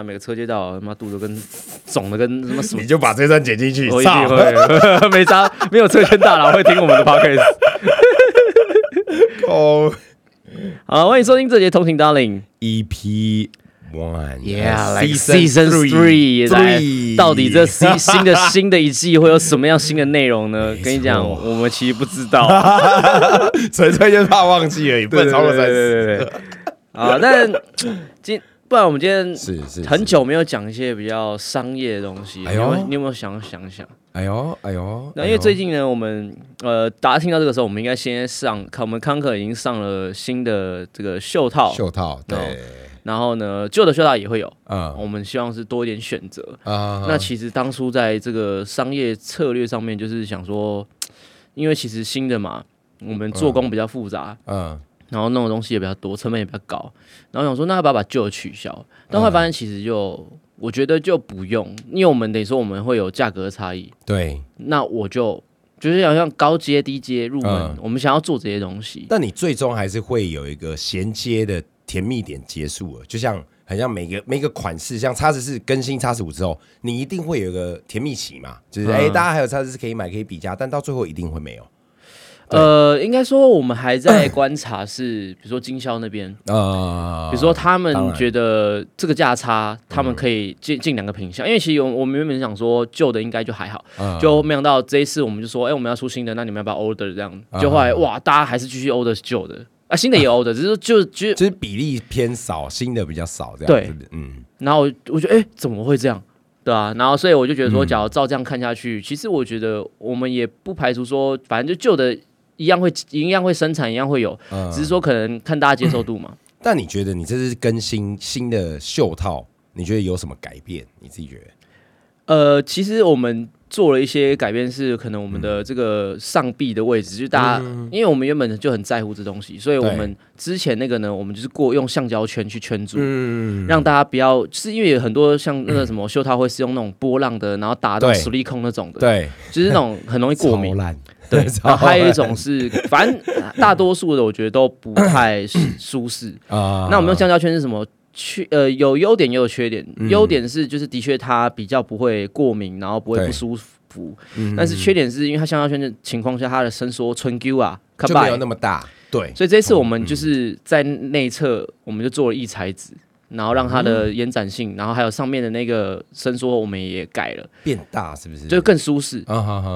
妈每个车接到他妈肚子跟肿的跟什么什么你，就把这段剪进去，我一定操会，没差，没有车圈大佬会听我们的 podcast。哦好，欢迎收听这节通勤 Darling。，EP One Yeah, season three，到底这新新的新的一季会有什么样新的内容呢？跟你讲，我们其实不知道，纯粹就是怕忘记而已，不能超过三十。对对对对。啊，但今不然我们今天是是很，久没有讲一些比较商业的东西，哎呦。你有没有你有没有想想？想？哎呦哎呦，那因为最近呢，我们呃，大家听到这个时候，我们应该先上，看我们康克已经上了新的这个袖套，袖套，对，然后呢，旧的袖套也会有，嗯。我们希望是多一点选择。啊。那其实当初在这个商业策略上面，就是想说，因为其实新的嘛，我们做工比较复杂，嗯然后弄的东西也比较多，成本也比较高，然后想说，那要不要把旧的取消？但后来发现其实就，我觉得就不用，因为我们等于说我们会有价格的差异，对。那我就就是好像高阶、低阶入门，嗯我们想要做这些东西。但你最终还是会有一个衔接的甜蜜点结束了，就像很像每个每个款式，像叉十四更新叉十五之后，你一定会有一个甜蜜期嘛，就是嗯哎、大家还有叉十四可以买可以比价，但到最后一定会没有。呃，应该说我们还在观察是，比如说经销那边，呃，比如说他们觉得这个价差，他们可以进进两个品相，因为其实我我们原本想说旧的应该就还好，嗯就没想到这一次我们就说，哎，我们要出新的，那你们要不要 order 这样？就后来哇，大家还是继续 order 旧的啊，新的也 order，只是就 就就是比例偏少，新的比较少，这样对。嗯，然后我我觉得，哎、怎么会这样？对啊，然后所以我就觉得说，假如照这样看下去，其实我觉得我们也不排除说，反正就旧的一样会一样会生产，一样会有，嗯只是说可能看大家接受度嘛。但你觉得你这次更新新的袖套，你觉得有什么改变？你自己觉得？呃，其实我们做了一些改变，是可能我们的这个上臂的位置，就是大家，因为我们原本就很在乎这东西，所以我们之前那个呢，我们就是过用橡胶圈去圈住。嗯，让大家不要，就是因为有很多像那个什么袖套会是用那种波浪的，然后打到对。实力控那种的，对，就是那种很容易过敏。对，然后还有一种是，反正大多数的我觉得都不太舒 舒适。啊。那我们用橡胶圈是什么？缺呃有优点也有缺点。嗯优点是就是的确它比较不会过敏，然后不会不舒服。嗯但是缺点是因为它橡胶圈的情况下，它的伸缩春 Q 啊，看就没有那么大，对，所以这次我们就是在内侧，我们就做了异材质，然后让它的延展性，然后还有上面的那个伸缩，我们也改了，变大是不是？就更舒适。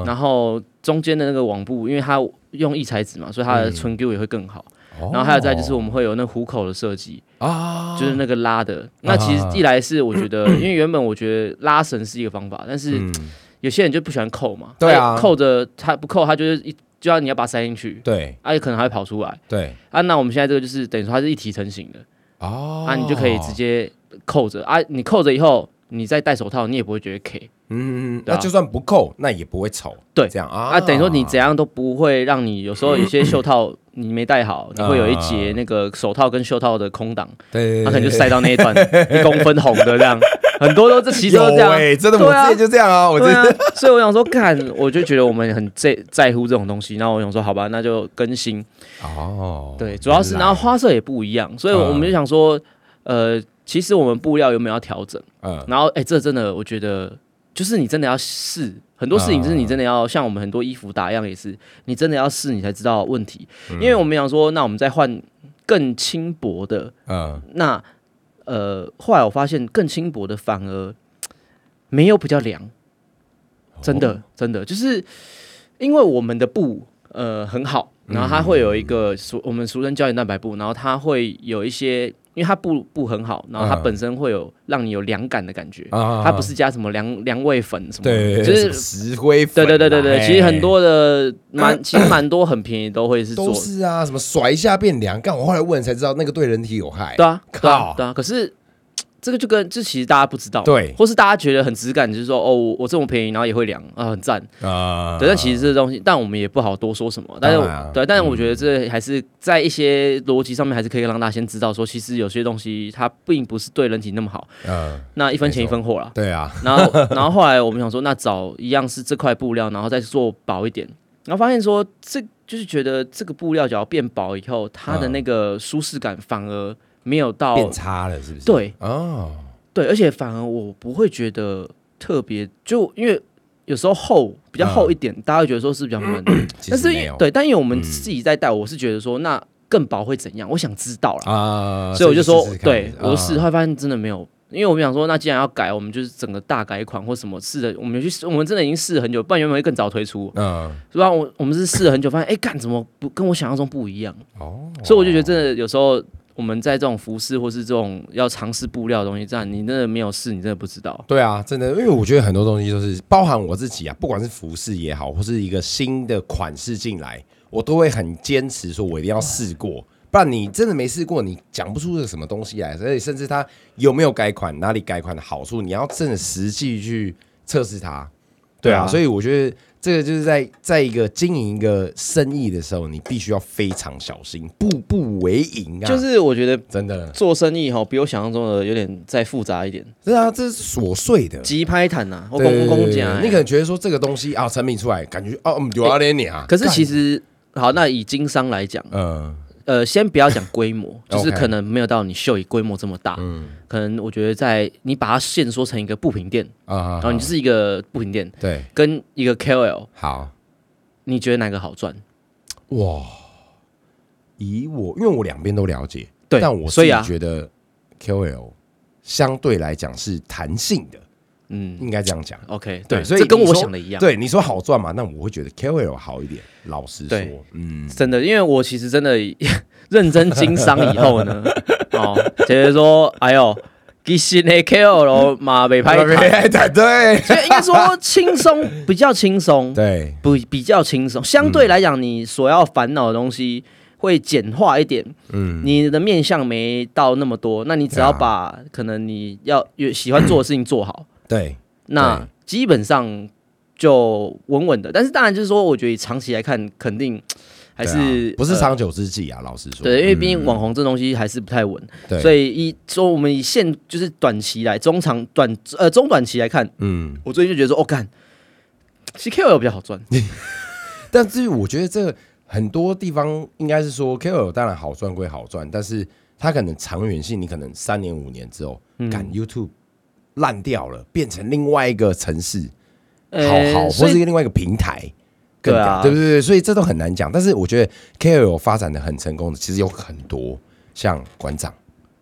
然后中间的那个网布，因为它用异材质嘛，所以它的春 Q 也会更好。然后还有再就是我们会有那虎口的设计，啊，就是那个拉的。那其实一来是我觉得，因为原本我觉得拉绳是一个方法，但是嗯，有些人就不喜欢扣嘛。对啊。扣着他不扣，他就是一就要你要把它塞进去，对。啊，也可能还会跑出来。对，啊。那我们现在这个就是等于说它是一体成型的。哦，啊，你就可以直，接扣着。啊。你扣着以后，你再戴手套，你也不会觉得 K 嗯，那就算不扣，那也不会丑，对。这样啊，啊。等于说你怎样都不会让你有时候有些袖套你没戴好，你会有一节那个手套跟袖套的空档。对，他可能就塞到那一段 一公分红的这样，很多都这其实都这样，真的，我对啊。就这样啊，我之对啊，所以我想说，看，我就觉得我们很在在乎这种东西，然后我想说，好吧，那就更新，哦，对，主要是然后花色也不一样，所以我们就想说，呃，其实我们布料有没有要调整？嗯。然后，哎，这真的我觉得，就是你真的要试很多事情，就是你真的要像我们很多衣服打样也是，你真的要试，你才知道问题。因为我们想说，那我们再换更轻薄的，嗯。那呃，后来我发现更轻薄的反而没有比较凉，真的、真的就是因为我们的布呃很好，然后它会有一个俗我们俗称胶原蛋白布，然后它会有一些，因为它布布很好，然后它嗯本身会有让你有凉感的感觉，啊它不是加什么凉凉味粉什么的，对，就是。石灰粉对啊，对对对对，其实很多的蛮，其实蛮多很便宜都会是做都是啊，什么甩一下变凉，干我后来问才知道那个对人体有害，对啊靠，对啊。可是这个就跟这其实大家不知道，对。或是大家觉得很质感，就是说哦，我我这么便宜，然后也会凉啊，很赞。啊。对，但其实这东西，但我们也不好多说什么。但是对，但是我觉得这还是在一些逻辑上面，还是可以让大家先知道说，其实有些东西它并不是对人体那么好。嗯，那一分钱一分货啦。对啊，然后，然后后来我们想说，那找一样是这块布料，然后再做薄一点，然后发现说，这就是觉得这个布料只要变薄以后，它的嗯。那个舒适感反而没有到变差了是不是？对，哦，对，而且反而我不会觉得特别，就因为有时候厚比较厚一点，大家会觉得说是比较闷，但是对，但因为我们自己在带，我是觉得说那更薄会怎样？我想知道了，啊，所以我就说对我试，啊后来发现真的没有。因为我们想说，那既然要改，我们就是整个大改款或什么试的，我们有去试，我们真的已经试了很久，不然原本会更早推出，嗯，是吧？我我们是试了很久，发现哎，干怎么不跟我想象中不一样？哦，所以我就觉得，真的有时候我们在这种服饰或是这种要尝试布料的东西，这样你真的没有试，你真的不知道。对啊，真的，因为我觉得很多东西都是包含我自己啊，不管是服饰也好，或是一个新的款式进来，我都会很坚持说，我一定要试过，不然你真的没试过，你讲不出个什么东西来。所以甚至它有没有改款，哪里改款的好处，你要真的实际去测试它。对啊，所以我觉得这个就是在在一个经营一个生意的时候，你必须要非常小心，步步为营啊。就是我觉得真的，做生意哈，比我想象中的有点再复杂一点，对啊，这是琐碎的。急拍坦呐，或公公对对讲，你可能觉得说这个东西啊，成品出来，感觉哦，嗯，有啊，连你啊。可是其实，实好，那以经商来讲，嗯呃，先不要讲规模，就是可能没有到你秀以规模这么大，嗯。可能我觉得在你把它限缩成一个布品店，啊，然后你就是一个布品店对，跟一个 KOL，好。你觉得哪个好赚？哇。以我，因为我两边都了解，对但我所以啊。觉得 KOL 相对来讲是弹性的，嗯应该这样讲。，OK，对对，这跟我想的一样。对，你说好赚嘛？那我会觉得 KOL 好一点。老实说，嗯，真的，因为我其实真的 认真经商以后呢，哦，觉得说，哎呦，其实呢 KOL 嘛没拍台，对对所以应该说轻松，比较轻松，对，不比较轻松。相对来讲，你所要烦恼的东西会简化一点，嗯，你的面向没到那么多，那你只要把可能你要有喜欢做的事情做好，对，那基本上就稳稳的。但是当然就是说，我觉得长期来看，肯定 还是、不是长久之计啊？老实说，对，因为毕嗯。竟网红这东西还是不太稳，对，所以以说我们以现就是短期来、中长短呃中短期来看，嗯，我最近就觉得说，哦干，其实 KOL 比较好赚，但至于我觉得这个很多地方应该是说 KOL 当然好赚归好赚，但是它可能长远性，你可能三年五年之后，嗯。赶 YouTube 烂掉了，变成另外一个城市，好好，或是另外一个平台。更对啊屌对不对？所以这都很难讲。但是我觉得 KOL 发展的很成功的，其实有很多，像馆长，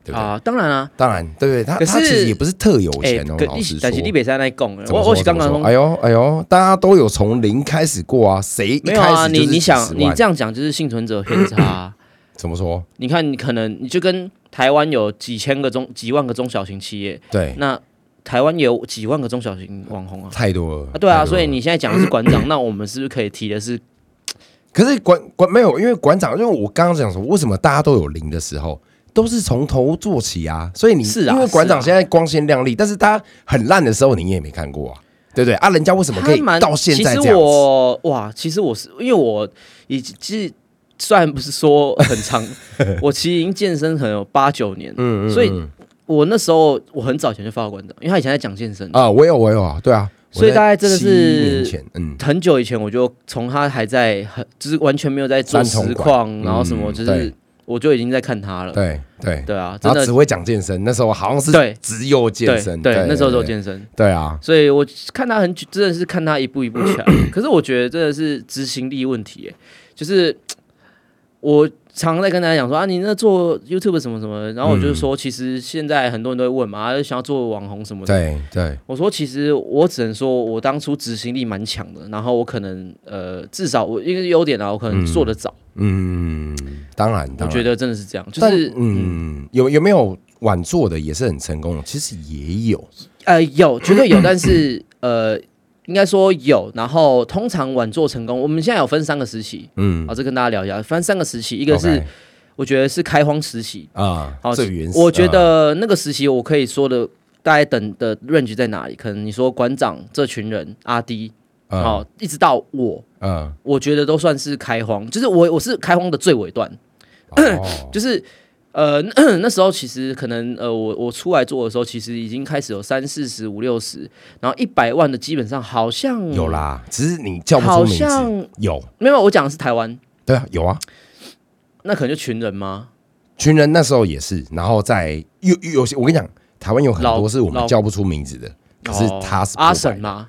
对不对？啊，当然啊，当然，对不对？他他其实也不是特有哎钱哦，，可老实说。但是你北山在讲的，怎么说我我是刚刚哎呦哎呦，大家都有从零开始过啊，谁一没有啊，你你想你这样讲就是幸存者偏差啊、怎么说？你看你可能你就跟台湾有几千个中几万个中小型企业，对，那台湾有几万个中小型网红啊。太多了啊，对啊，所以你现在讲的是馆长，那我们是不是可以提的是 可是馆馆没有，因为馆长，因为我刚刚讲说，为什么大家都有零的时候，都是从头做起啊？所以你是啊因为馆长现在光鲜亮丽，但是他很烂的时候，你也没看过啊，对不对啊？人家为什么可以到现在这样子？我哇，其实我是因为我已经其实虽然不是说很长，我其实已经健身可能有八九年，嗯嗯所以嗯我那时候我很早以前就发过馆长，因为他以前在讲健身，啊，我有我有啊，对啊，所以大概真的是很久以前我就从他还在很就是完全没有在做实况，然后什么就是我就已经在看他了，对对，对啊，真的只会讲健身，那时候好像是对。只有健身，对，那时候只有健身，对啊，所以我看他很久，真的是看他一步一步起来。可是我觉得真的是执行力问题耶，就是我常常在跟大家讲说啊，你那做 YouTube 什么什么，然后我就说，其实现在很多人都会问嘛，啊想要做网红什么的。对对，我说，其实我只能说，我当初执行力蛮强的，然后我可能呃，至少我一个优点啊，我可能做得早。嗯，当然，当然我觉得真的是这样，就但是嗯嗯，有有没有晚做的也是很成功的？其实也有，呃有绝对有，但是呃。应该说有，然后通常晚做成功，我们现在有分三个时期，嗯，好，这跟大家聊一下，分三个时期，一个是我觉得是开荒时期，啊，好最原始，我觉得那个时期我可以说的大概等的 range 在哪里？可能你说馆长这群人阿 D，嗯哦，一直到我，嗯，我觉得都算是开荒，就是我我是开荒的最尾段，哦。就是呃 那时候其实可能呃我我出来做的时候，其实已经开始有三四十五六十，然后一百万的基本上好像有，啦，只是你叫不出好名字，像有，没有，我讲的是台湾，对啊，有啊，那可能就群人吗？群人那时候也是，然后在有有些，我跟你讲，台湾有很多是我们叫不出名字的，可是哦他是阿破百神嘛，阿神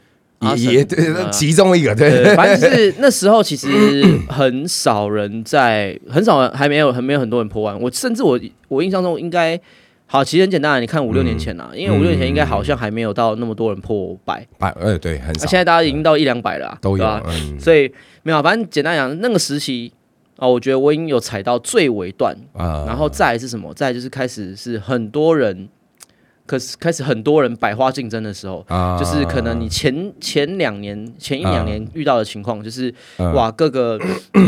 也也对，嗯其中一个对。对，反正就是那时候其实很少人在，很少人还没有还没有很多人破万。我甚至我我印象中应该好，其实很简单啊，你看五六年前啊，因为五六年前应该好像还没有到那么多人破百，百呃对很那、少现在大家已经到一两百了啊、都有所以没有啊，反正简单讲，那个时期哦，我觉得我已经有踩到最尾段，啊。然后再来是什么？再来就是开始是很多人，可是开始很多人百花竞争的时候。啊。就是可能你前前两年、前一两年遇到的情况，就是、嗯。哇，各个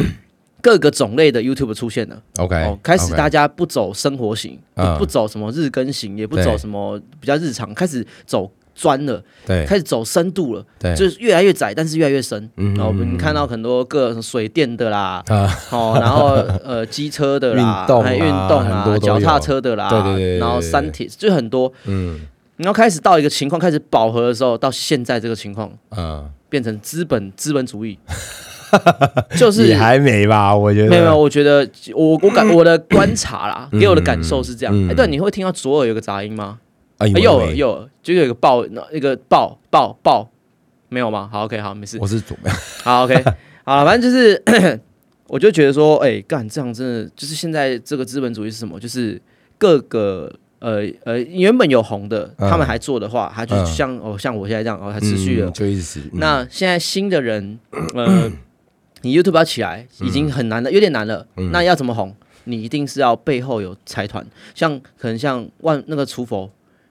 各个种类的 YouTube 出现了，OK 哦，开始大家不走生活型，不走什么日更型，也不走什么比较日常，开始走专了，对开始走深度了，对就是越来越窄，但是越来越深。嗯然后我们看到很多各水电的啦，啊哦，然后呃机车的啦，运动啊脚踏车的啦，对对对然后山铁就很多。嗯然后开始到一个情况开始饱和的时候，到现在这个情况嗯，变成资本资本主义，就是也还没吧？我觉得没有没有，我觉得我我感我的观察啦，嗯给我的感受是这样。嗯哎，对，你会听到左耳有个杂音吗？有没耳右耳就有一个爆，那个爆爆爆，没有吗？好，OK，好，没事。我是左好，OK，好，反正就是，我就觉得说，哎、干这样真的就是现在这个资本主义是什么？就是各个呃呃原本有红的，嗯他们还做的话，还就嗯像、哦像我现在这样哦，还持续了。嗯就一直嗯那现在新的人，呃，你 YouTube 要起来已经很难了，有点难了。嗯那要怎么红？你一定是要背后有财团，像可能像万那个厨佛，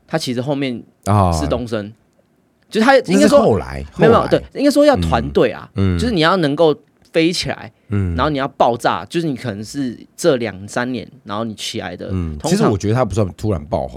他其实后面啊。是东升，就是他应该说后来没有没有，后来。对，应该说要团队啊，嗯。就是你要能够飞起来，嗯。然后你要爆炸，就是你可能是这两三年，然后你起来的。嗯，其实我觉得他不算突然爆红，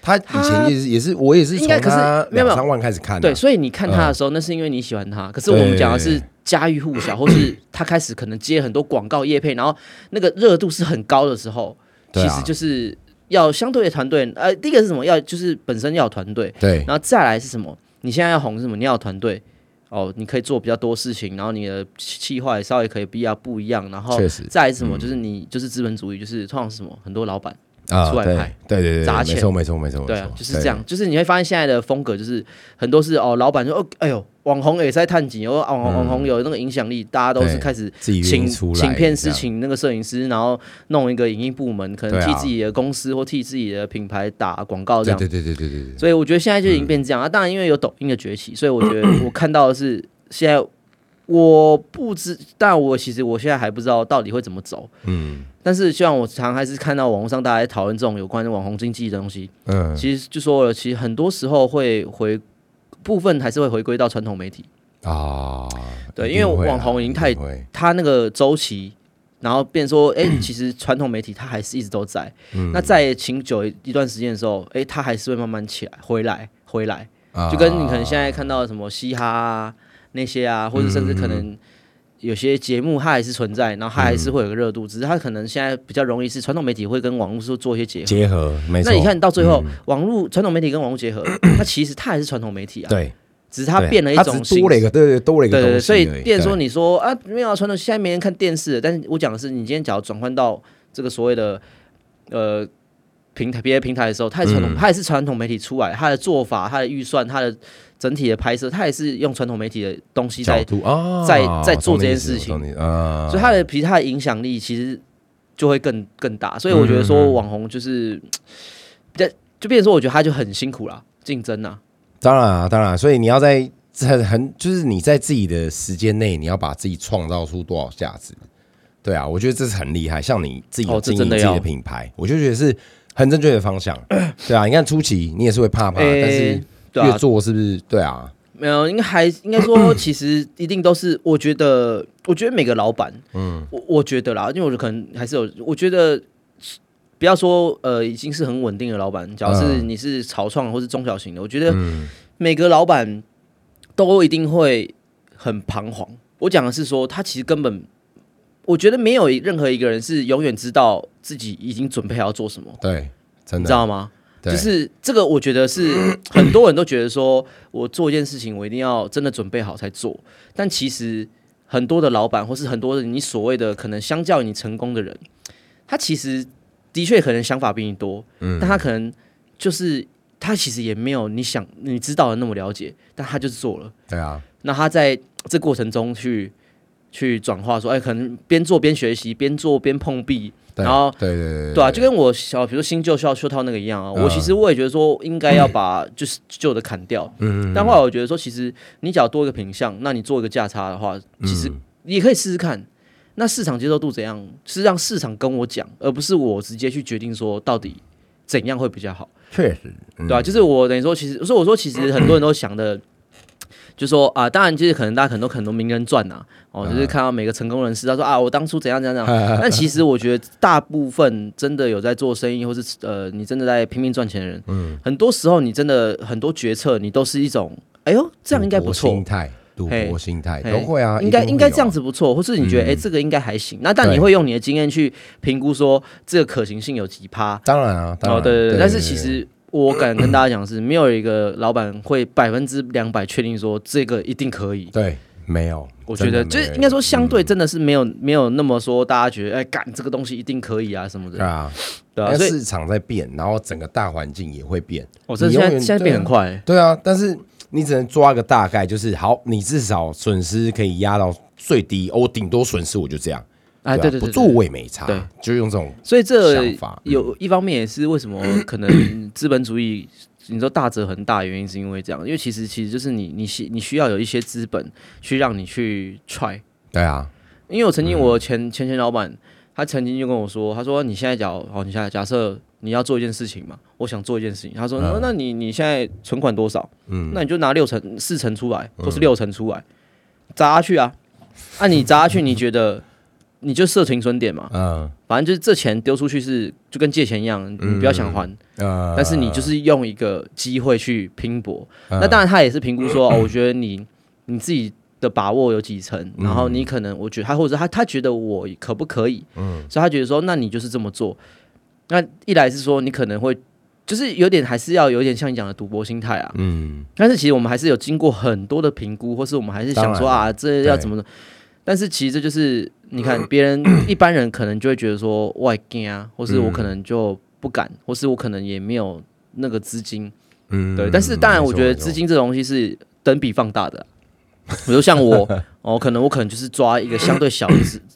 他以前也是也是我也是从应该可是他没有。三万开始看的对，啊，所以你看他的时候，那是因为你喜欢他。可是我们讲的是家喻户晓，或是 他开始可能接很多广告业配，然后那个热度是很高的时候，啊。其实就是要相对的团队。呃，第一个是什么？要就是本身要有团队，对然后再来是什么？你现在要红是什么？你要有团队。哦，你可以做比较多事情，然后你的计划也稍微可以比较不一样，然后再来是什么？就是你就是资本主义，就是通常是什么？很多老板啊出来拍对对对对，砸钱没错没错没错，对啊就是这样，就是你会发现现在的风格就是很多是哦，老板说哦，哎呦，网红也在探景，哦，网红网红有那个影响力，大家都是开始请请片师，请那个摄影师，然后弄一个影音部门，可能替自己的公司或替自己的品牌打广告这样。对对对对对对对，所以我觉得现在就已经变这样啊。当然，因为有抖音的崛起，所以我觉得我 看到的是现在我不知，但我其实我现在还不知道到底会怎么走。嗯但是，希望我常还是看到网络上大家在讨论这种有关网红经济的东西。嗯其实就说了，其实很多时候会回部分还是会回归到传统媒体，啊，对因为网红已经太一定会。它那个周期，然后变说，哎、其实传统媒体它还是一直都在。嗯。那在请久一段时间的时候，哎、它还是会慢慢起来，回来，回来，啊。就跟你可能现在看到什么嘻哈啊那些啊，或者甚至可能。有些节目它还是存在，然后它还是会有个热度，只是它可能现在比较容易是传统媒体会跟网络说做一些结合。结合，没错。那你看到最后，嗯。网络传统媒体跟网络结合，它其实它还是传统媒体啊，对，只是它变了一种形式。是多了一个，对对，多了一个对对对，东西所以变说你说啊没有啊传统，现在没人看电视，但是我讲的是你今天只要转换到这个所谓的呃平台别的平台的时候，它也传统，嗯。它也是传统媒体出来，它的做法、它的预算、它的整体的拍摄，它也是用传统媒体的东西在在在做这件事情。啊，所以它的其实它的影响力其实就会更更大，所以我觉得嗯说网红就是比较就变成说，我觉得他就很辛苦啦，竞争啊，当然啊，当然，所以你要在在很就是你在自己的时间内，你要把自己创造出多少价值。对啊，我觉得这是很厉害。像你自己经营自己的品牌，我就觉得是很正确的方向。对啊，你看初期你也是会怕怕，诶但是越，做是不是？对啊，没有，应该还应该说，其实一定都是，我觉得，我觉得每个老板，嗯，我我觉得啦，因为我可能还是有，我觉得不要说呃已经是很稳定的老板，假如是你是草创或是中小型的，我觉得每个老板都一定会很彷徨。我讲的是说，他其实根本，我觉得没有任何一个人是永远知道自己已经准备好要做什么，对，真你知，道吗？对就是这个，我觉得是 很多人都觉得说，我做一件事情，我一定要真的准备好才做。但其实很多的老板，或是很多的你所谓的可能相较于你成功的人，他其实的确可能想法比你多，嗯但他可能就是他其实也没有你想你知道的那么了解，但他就是做了。对啊，那他在这过程中去去转化，说，哎，可能边做边学习，边做边碰壁，然后对对对对啊，就跟我小，比如说新旧需要修套那个一样啊。嗯我其实我也觉得说，应该要把就是旧的砍掉。嗯但后来我觉得说，其实你只要多一个品相，那你做一个价差的话，其实也可以试试看。那市场接受度怎样？是让市场跟我讲，而不是我直接去决定说到底怎样会比较好，确实，嗯对啊、就是我等于说，其实所以我说，其实很多人都想的。就说啊，当然，就是可能大家可能都很多名人传呐、哦，就是看到每个成功人士，他说啊，我当初怎样怎样怎样。但其实我觉得，大部分真的有在做生意，或是呃，你真的在拼命赚钱的人，嗯。很多时候你真的很多决策，你都是一种，哎呦，这样应该不错。心，态，赌博心态都会啊，应该应该这样子不错，或是你觉得哎、嗯这个应该还行，那但你对会用你的经验去评估说这个可行性有几趴。当然啊，当哦，对对，但是其实我敢跟大家讲是，没有一个老板会百分之两百确定说这个一定可以。对没有，我觉得就是应该说，相对真的是没有没有那么说大家觉得哎，干这个东西一定可以啊什么的，对啊，对啊，所以市场在变，然后整个大环境也会变。我这现在现在变很对啊快，对啊，但是你只能抓个大概，就是好，你至少损失可以压到最低，哦我顶多损失我就这样。哎，啊对对对，不做对我也没差，对，就用这种所以这有一方面也是为什么可能资本主义你说大则很大，原因是因为这样，因为其实其实就是你你需你需要有一些资本去让你去 try。对啊，因为我曾经嗯。我前前前老板他曾经就跟我说，他说你现在假如好，你现在假设你要做一件事情嘛，我想做一件事情，他说、嗯那那你你现在存款多少？嗯，那你就拿六成四成出来，或是六成出来，砸下去啊。那、你砸下去，你觉得你就设停损点嘛？嗯。反正就是这钱丢出去是就跟借钱一样，你不要想还，呃，但是你就是用一个机会去拼搏。嗯那当然他也是评估说，哦，我觉得你你自己的把握有几成，然后你可能我觉得他或者他他觉得我可不可以，嗯。所以他觉得说，那你就是这么做。那一来是说你可能会就是有点还是要有点像你讲的赌博心态啊，嗯。但是其实我们还是有经过很多的评估，或是我们还是想说啊，这要怎么的。但是其实这就是你看别人一般人可能就会觉得说外惊啊，或是我可能就不敢，或是我可能也没有那个资金。嗯，对，但是当然我觉得资金这种东西是等比放大的啊。比如像我，哦，可能我可能就是抓一个相对小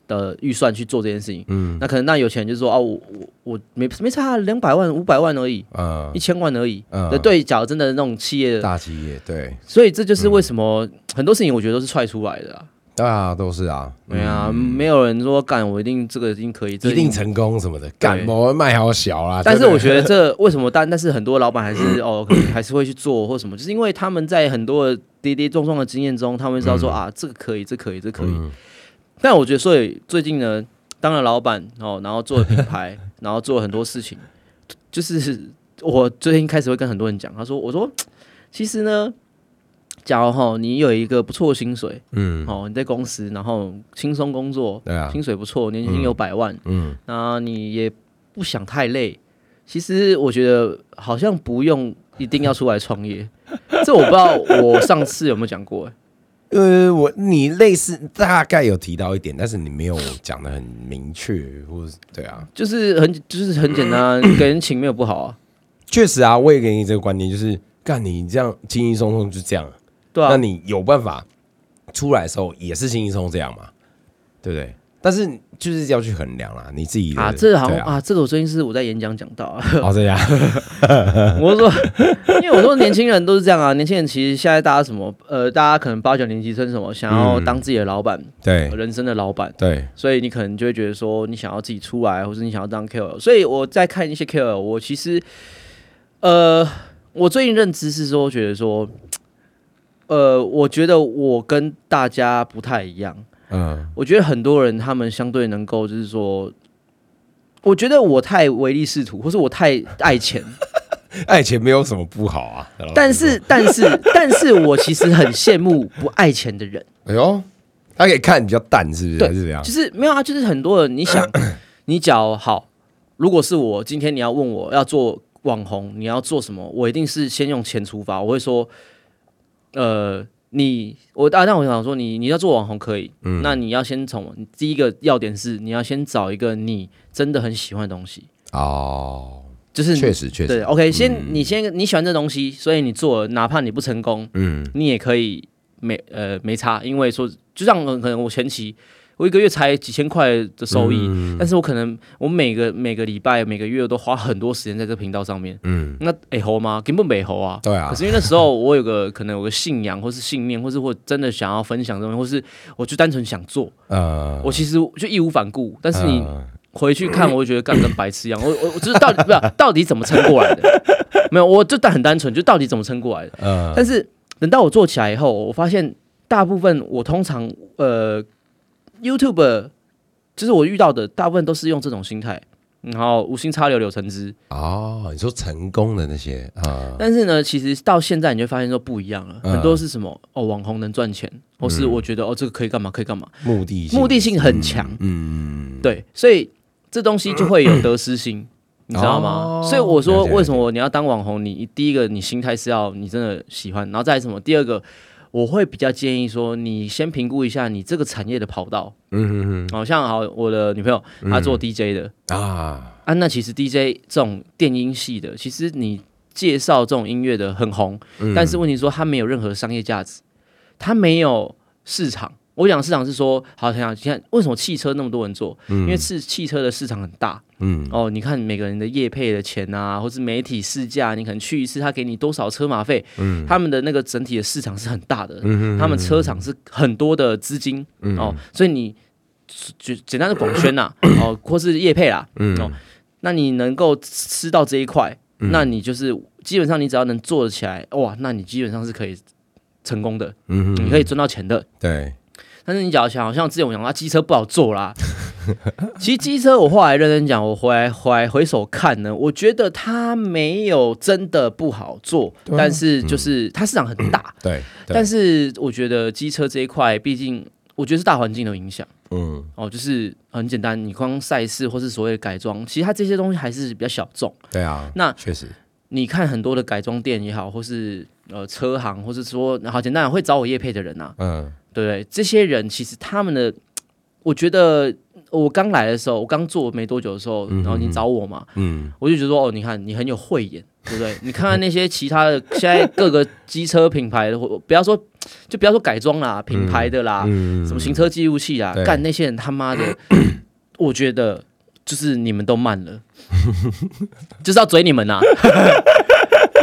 的预算去做这件事情。嗯那可能那有钱人就说啊，我我我没没差两百万、五百万而已，呃一千万而已。嗯对，对，假如真的那种企业大企业对所以这就是为什么很多事情我觉得都是踹出来的、啊。对啊，都是啊，对啊，没有人说干我一定这个一定可以，这一定。成功什么的，干我卖好小啦。但是我觉得这 为什么？但但是很多老板还是哦，可能还是会去做或什么，就是因为他们在很多跌跌撞撞的经验中，他们知道说、啊，这个可以，这可以，这可以。嗯但我觉得，所以最近呢，当了老板哦，然后做了品牌，然后做了很多事情，就是我最近开始会跟很多人讲，他说，我说其实呢，假如哈你有一个不错的薪水，嗯。哦，你在公司，然后轻松工作，对啊。薪水不错，年薪有百万，嗯。那你也不想太累。其实我觉得好像不用一定要出来创业，这我不知道我上次有没有讲过、欸。呃，我你类似大概有提到一点，但是你没有讲的很明确，或者对啊，就是很就是很简单，给人情没有不好啊，确实啊，我也给你这个观念，就是干你这样轻轻松松就这样，对啊。那，你有办法出来的时候也是轻轻松松这样嘛，对不对？但是就是要去衡量啦，你自己啊，这个好像啊，这个我最近是我在演讲讲到啊，哦这样，我是说，因为我说年轻人都是这样啊，年轻人其实现在大家什么呃，大家可能八九年级生什么想要嗯当自己的老板，对。人生的老板，对，所以你可能就会觉得说，你想要自己出来，或者你想要当 KOL。所以我在看一些 KOL，我其实，呃，我最近认知是说，觉得说，呃，我觉得我跟大家不太一样。嗯我觉得很多人他们相对能够，就是说，我觉得我太唯利是图，或是我太爱钱。爱钱没有什么不好啊，但是，但是，但是我其实很羡慕不爱钱的人。哎呦，他可以看比较淡，是不是？对还是怎样就？是没有啊，就是很多人，你想，你脚好，如果是我，今天你要问我要做网红，你要做什么，我一定是先用钱出发，我会说，呃，你我啊，那我想说你你要做网红可以，嗯。那你要先从第一个要点是你要先找一个你真的很喜欢的东西，哦，就是确实确对实，，OK，先、你先你喜欢这东西，所以你做了，哪怕你不成功，嗯。你也可以没呃没差，因为说就像可能我前期我一个月才几千块的收益，嗯但是我可能我每个每个礼拜每个月都花很多时间在这个频道上面，嗯，那哎猴吗？根本没猴啊。对啊可，是因为那时候我有个可能有个信仰，或是信念，或是或真的想要分享这东西，或是我就单纯想做，呃，我其实就义无反顾。但是你呃回去看，我就觉得干跟白痴一样。我我我就是到底不是到底怎么撑过来的？没有，我就但很单纯，就到底怎么撑过来的。嗯，但是等到我做起来以后，我发现大部分我通常呃 YouTube 就是我遇到的大部分都是用这种心态，然后无心插柳柳成枝。哦，你说成功的那些啊，但是呢，其实到现在你就会发现说不一样了，嗯很多是什么哦，网红能赚钱，或是我觉得哦这个可以干嘛可以干嘛，目的性目的性很强，嗯，对，所以这东西就会有得失心。你知道吗？哦所以我说，了解为什么你要当网红？你第一个，你心态是要你真的喜欢，然后再来什么？第二个，我会比较建议说，你先评估一下你这个产业的跑道。嗯嗯好、像好，我的女朋友她做 DJ 的、嗯啊，啊，那其实 DJ 这种电音系的，其实你介绍这种音乐的很红，嗯。但是问题说它没有任何商业价值，它没有市场。我讲市场是说，好，想想，你看为什么汽车那么多人做？因为是汽车的市场很大。嗯哦，你看每个人的业配的钱啊，或是媒体试驾，你可能去一次，他给你多少车马费，嗯他们的那个整体的市场是很大的，嗯他们车厂是很多的资金、哦，所以你就简单的广宣呐，哦，或是业配啦，嗯哦，那你能够吃到这一块，那你就是基本上你只要能做得起来，哇，那你基本上是可以成功的，嗯你可以赚到钱的。对，但是你假如想，好像之前我讲啊，机车不好做啦。其实机车我后来认真讲，我回来回来回首看呢，我觉得它没有真的不好做，但是就是它市场很大。对，对。但是我觉得机车这一块，毕竟我觉得是大环境的影响。嗯。哦，就是很简单，你光赛事或是所谓的改装，其实它这些东西还是比较小众。对啊，那确实，你看很多的改装店也好，或是呃车行，或是说好简单会找我业配的人啊，嗯对不对？这些人其实他们的，我觉得我刚来的时候，我刚做没多久的时候，然后你找我嘛，嗯。我就觉得说，哦，你看你很有慧眼，对不对？你看看那些其他的，现在各个机车品牌的，或不要说，就不要说改装啦，品牌的啦，嗯什么行车记录器啦，对。干那些人他妈的，我觉得就是你们都慢了，就是要嘴你们呐、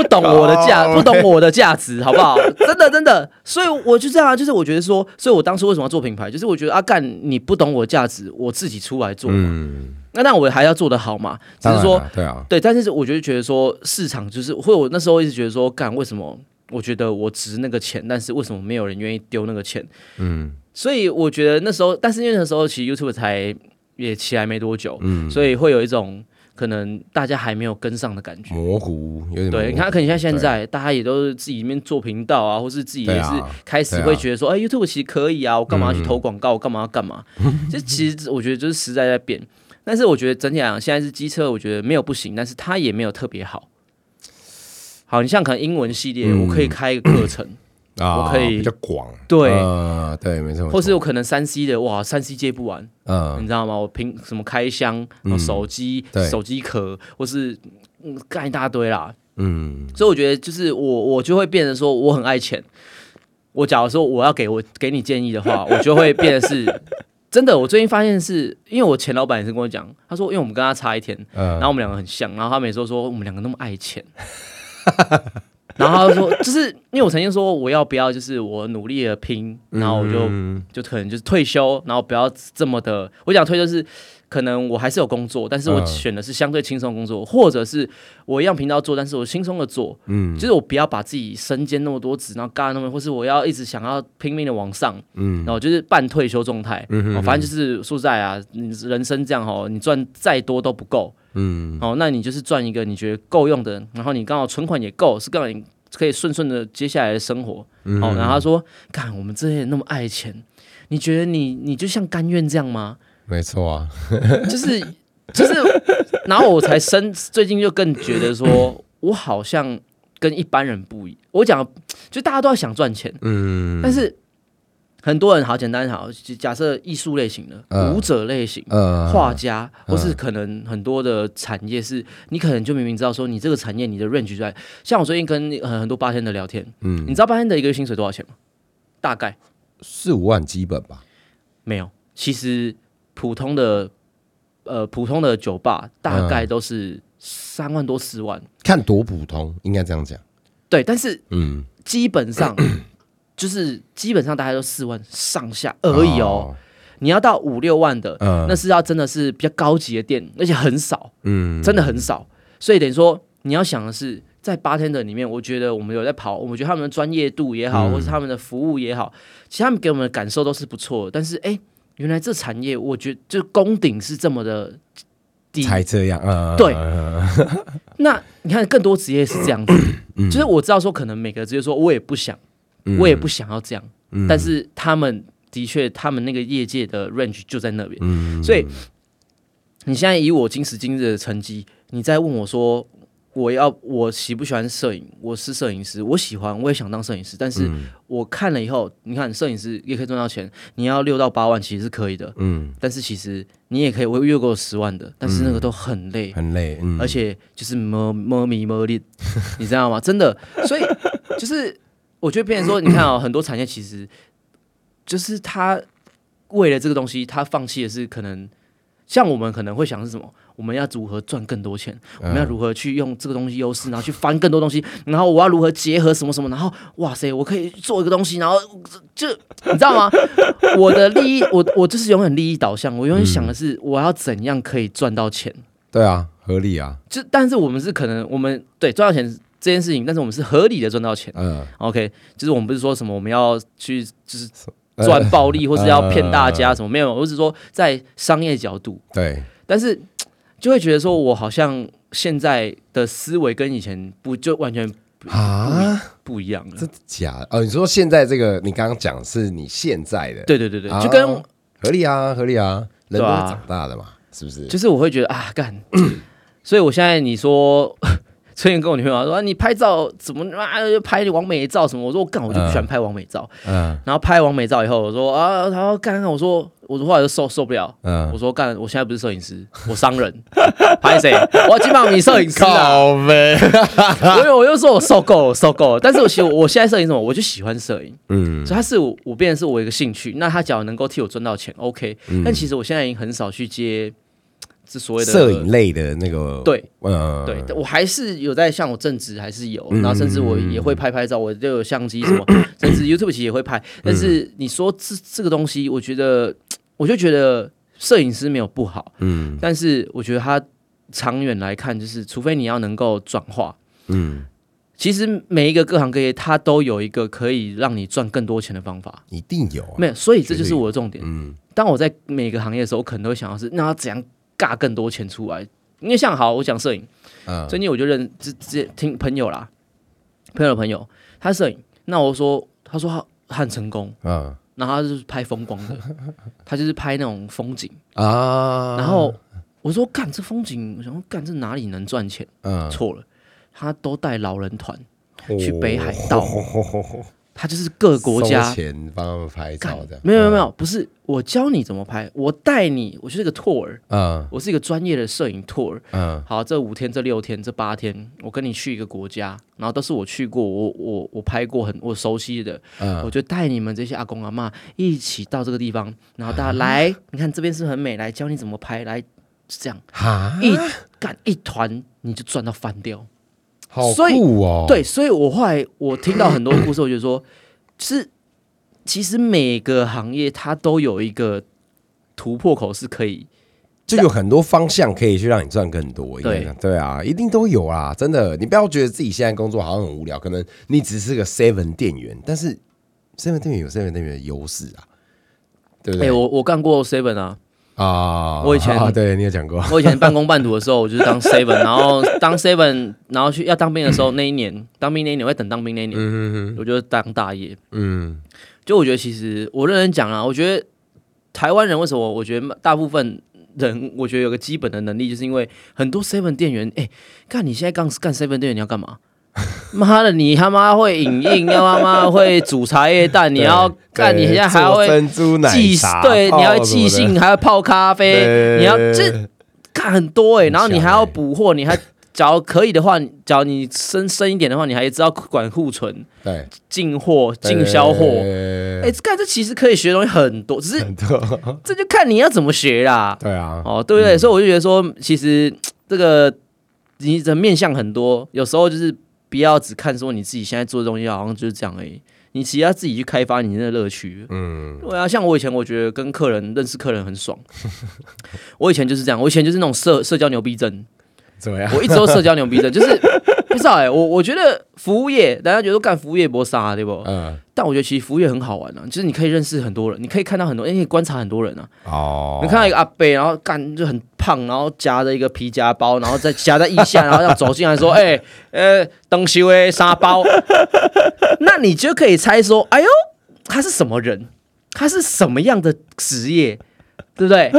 不懂我的价，哦不懂我的价值，好不好？真的真的，所以我就这样啊，就是我觉得说，所以我当初为什么要做品牌，就是我觉得啊，干你不懂我的价值，我自己出来做嘛，嗯，那但我还要做得好嘛，只是说对啊，对，但是我就觉得说市场就是，或者我那时候一直觉得说，干为什么？我觉得我值那个钱，但是为什么没有人愿意丢那个钱？嗯。所以我觉得那时候，但是因为那时候其实 YouTube 才也起来没多久，嗯，所以会有一种可能大家还没有跟上的感觉。模糊有点糊，对，你看，可能像现在大家也都是自己里面做频道啊，或是自己也是开始会觉得说，哎、y o u t u b e 其实可以啊，我干嘛要去嗯投广告？我干嘛要干嘛？这其实我觉得就是时代在变，但是我觉得整体来讲，现在是机车，我觉得没有不行，但是它也没有特别好。好，你像可能英文系列，嗯我可以开一个课程，啊，我可以比较广，对呃对，没错，或是有可能三 C 的，哇，三 C 接不完，嗯你嗯知道吗？我凭什么开箱，手机、对手机壳，或是嗯干一大堆啦。嗯所以我觉得就是我我就会变成说我很爱钱。我假如说我要给我给你建议的话，我就会变得是真的。我最近发现是因为我前老板也是跟我讲，他说因为我们跟他差一天，然嗯后我们两个很像，然后他每次都说我们两个那么爱钱。然后他说，就是因为我曾经说我要不要，就是我努力的拼，然后我就嗯就可能就是退休，然后不要这么的。我讲退休是可能我还是有工作，但是我嗯。选的是相对轻松的工作，或者是我一样频道做，但是我轻松的做，嗯。就是我不要把自己身兼那么多职，然后干那么，或是我要一直想要拼命的往上，嗯。然后就是半退休状态。嗯哦，反正就是说实在啊，你人生这样哦，你赚再多都不够嗯哦，那你就是赚一个你觉得够用的，然后你刚好存款也够，是刚好你可以顺顺的接下来的生活。嗯哦，然后他说：“看我们这些人那么爱钱，你觉得你你就像甘愿这样吗？没错啊，就是就是，然后我才深最近就更觉得说，我好像跟一般人不一。我讲就大家都要想赚钱，嗯，但是很多人好简单好，假设艺术类型的、嗯舞者类型。呃，画家，或是可能很多的产业是，你可能就明明知道说你这个产业你的 range 就在，像我最近跟呃很多八天的聊天，嗯你知道八天的一个月薪水多少钱吗？大概四五万基本吧。没有，其实普通的呃普通的酒吧大概都是三万多四万，看多普通，应该这样讲。对，但是嗯，基本上就是基本上大概都四万上下而已哦。你要到五六万的，嗯那是要真的是比较高级的店，而且很少，嗯，真的很少。所以等于说，你要想的是，在 bartender 里面，我觉得我们有在跑，我们觉得他们的专业度也好，嗯或是他们的服务也好，其实他们给我们的感受都是不错的。但是，哎、原来这产业，我觉得就攻顶是这么的低。才这样。呃，对呃 那你看，更多职业是这样子，嗯就是我知道说，可能每个职业说，我也不想，我也不想要这样，嗯。但是他们的确，他们那个业界的 range 就在那边，嗯。所以你现在以我今时今日的成绩，你再问我说我要我喜不喜欢摄影？我是摄影师，我喜欢，我也想当摄影师。但是嗯。我看了以后，你看摄影师也可以赚到钱，你要六到八万其实是可以的。嗯，但是其实你也可以，我越过十万的，但是那个都很累，很累，嗯，而且就是摸摸迷摸力，你知道吗？真的，所以就是我觉得，变成说，你看哦，很多产业其实就是他为了这个东西，他放弃的是可能像我们可能会想的是什么？我们要如何赚更多钱？我们要如何去用这个东西优势，然后去翻更多东西？然后我要如何结合什么什么？然后哇塞，我可以做一个东西，然后就你知道吗？我的利益，我我就是永远利益导向，我永远想的是我要怎样可以赚到钱。对啊，合理啊，就但是我们是可能我们对赚到钱这件事情，但是我们是合理的赚到钱。嗯，OK，就是我们不是说什么我们要去就是赚暴利，或是要骗大家什么，没有，我只是说在商业角度，对，但是就会觉得说我好像现在的思维跟以前不就完全啊，不一样了真的。假的哦？你说现在这个，你刚刚讲是你现在的，对对对对，啊就跟合理啊，合理啊，人都长大的嘛，是不是？就是我会觉得啊干，所以我现在你说。最近跟我女朋友说、啊你拍照怎么啊拍完美照什么？我说我干，我就不喜欢拍完美照。嗯然后拍完美照以后，我说啊，然后干，我说我说后来就受受不了，嗯我，说干，我现在不是摄影师，我商人，拍谁？我要金马米摄影师 我又我又说我受够了，受够了。但是我其实我现在摄影什么，我就喜欢摄影，嗯所以它是我我变成是我一个兴趣。那他只要能够替我赚到钱，OK。但其实我现在已经很少去接这所谓的摄影。类的那个，对呃，对，我还是有在像我正职还是有，嗯然后甚至我也会拍拍照，我就有相机什么，甚至 YouTube 其实也会拍。但是你说这这个东西，我觉得我就觉得摄影师没有不好，嗯但是我觉得他长远来看，就是除非你要能够转化，嗯，其实每一个各行各业它都有一个可以让你赚更多钱的方法。一定有啊，没有，所以这就是我的重点。嗯当我在每个行业的时候，我可能都会想到是，那要怎样尬更多钱出来？因为像好，我讲摄影，嗯。最近我就认之之前听朋友啦，朋友的朋友，他摄影，那我说，他说他他很成功，嗯。然后他就是拍风光的，他就是拍那种风景，啊，然后我说干这风景，我想说干这哪里能赚钱？嗯，错了，他都带老人团哦。去北海道，他就是各国家收钱帮他们拍照的，没有没有没有，不是我教你怎么拍，我带你，我就是个 tour，嗯。我是一个专业的摄影 tour。嗯。好，这五天、这六天、这八天，我跟你去一个国家，然后都是我去过，我我我拍过很我熟悉的，嗯。我就带你们这些阿公阿妈一起到这个地方，然后大啊？家来，你看这边是很美，来教你怎么拍，来是这样哈，一干一团你就赚到翻掉。好所以酷哦，，对，所以我后来我听到很多故事，我觉得说，是其实每个行业它都有一个突破口是可以，就有很多方向可以去让你赚更多，对。对啊，一定都有啊，真的，你不要觉得自己现在工作好像很无聊，可能你只是个 seven 店员，但是 seven 店员有 seven 店员的优势啊，对不哎、对？我我干过 seven 啊，啊，我以前啊 对你有讲过，我以前半工半读的时候，我就是当 seven，然后当 seven，然后去要当兵的时候，那一年当兵那一年，我在等当兵那一年，嗯我就当大爷。嗯就我觉得其实我认真讲啊，我觉得台湾人为什么我觉得大部分人我觉得有个基本的能力，就是因为很多 seven 店员，哎、看你现在干干 seven 店员你要干嘛？妈的，你他妈会影印，要他妈会煮茶叶蛋，你要干，你现在还会珍珠奶茶，对，你要会寄信，还要泡咖啡，你要这干很多哎，然后你还要补货，你还。假如可以的话，假如你深深一点的话，你还知道管库存、对进货、进销货。哎，干这其实可以学的东西很多，只是这就看你要怎么学啦。对啊，哦，对不对？所以我就觉得说，其实这个你的面向很多，有时候就是不要只看说你自己现在做的东西好像就是这样而已。你其实要自己去开发你的乐趣。嗯，对啊，像我以前我觉得跟客人认识客人很爽。我以前就是这样，我以前就是那种社社交牛逼症。怎么样？我一直都社交牛逼症，就是不知道哎，我我觉得服务业，大家觉得干服务业不杀对不？嗯。但我觉得其实服务业很好玩啊，就是你可以认识很多人，你可以看到很多，哎，观察很多人啊。哦。你看到一个阿伯，然后干就很胖，然后夹着一个皮夹包，然后再夹在腋下，然后要走进来说，哎，呃，东西喂沙包。那你就可以猜说，哎呦，他是什么人？他是什么样的职业？对不对？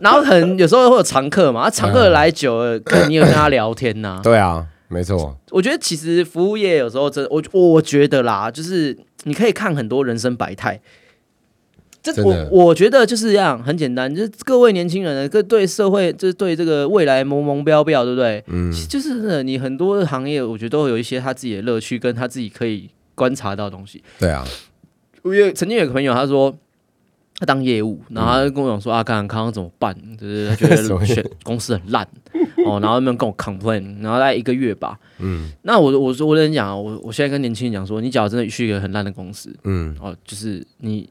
然后可能有时候会有常客嘛，常客来久了，可能你有跟他聊天呐。对啊，没错。我觉得其实服务业有时候真，我我觉得啦，就是你可以看很多人生百态。这我我觉得就是这样，很简单，就是各位年轻人，各对社会，就是对这个未来蒙蒙标标，对不对？嗯，就是你很多行业，我觉得都有一些他自己的乐趣，跟他自己可以观察到的东西。对啊，我有曾经有个朋友，他说。他当业务，然后他就跟我讲说：“啊，看看康康怎么办？就是他觉得 选公司很烂哦，然后他们跟我 complain，然后大概一个月吧。嗯，那我我说我跟你讲啊，我我现在跟年轻人讲说，你假如真的去一个很烂的公司，嗯，哦，就是你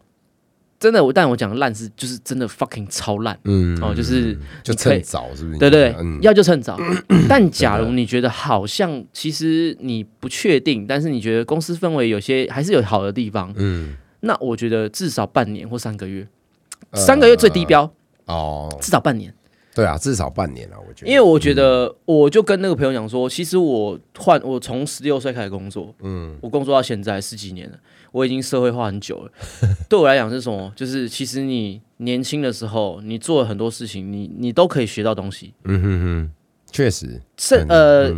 真的我，但我讲烂是就是真的 fucking 超烂，嗯，哦，就是就趁早是不是？对对，要就趁早。但假如你觉得好像其实你不确定，但是你觉得公司氛围有些还是有好的地方，嗯。”那我觉得至少半年或三个月，三个月最低标哦，至少半年。对啊，至少半年啊，我觉得。因为我觉得，我就跟那个朋友讲说，其实我换我从十六岁开始工作，嗯，我工作到现在十几年了，我已经社会化很久了。对我来讲是什么？就是其实你年轻的时候，你做了很多事情，你你都可以学到东西。嗯哼哼，确实。是呃，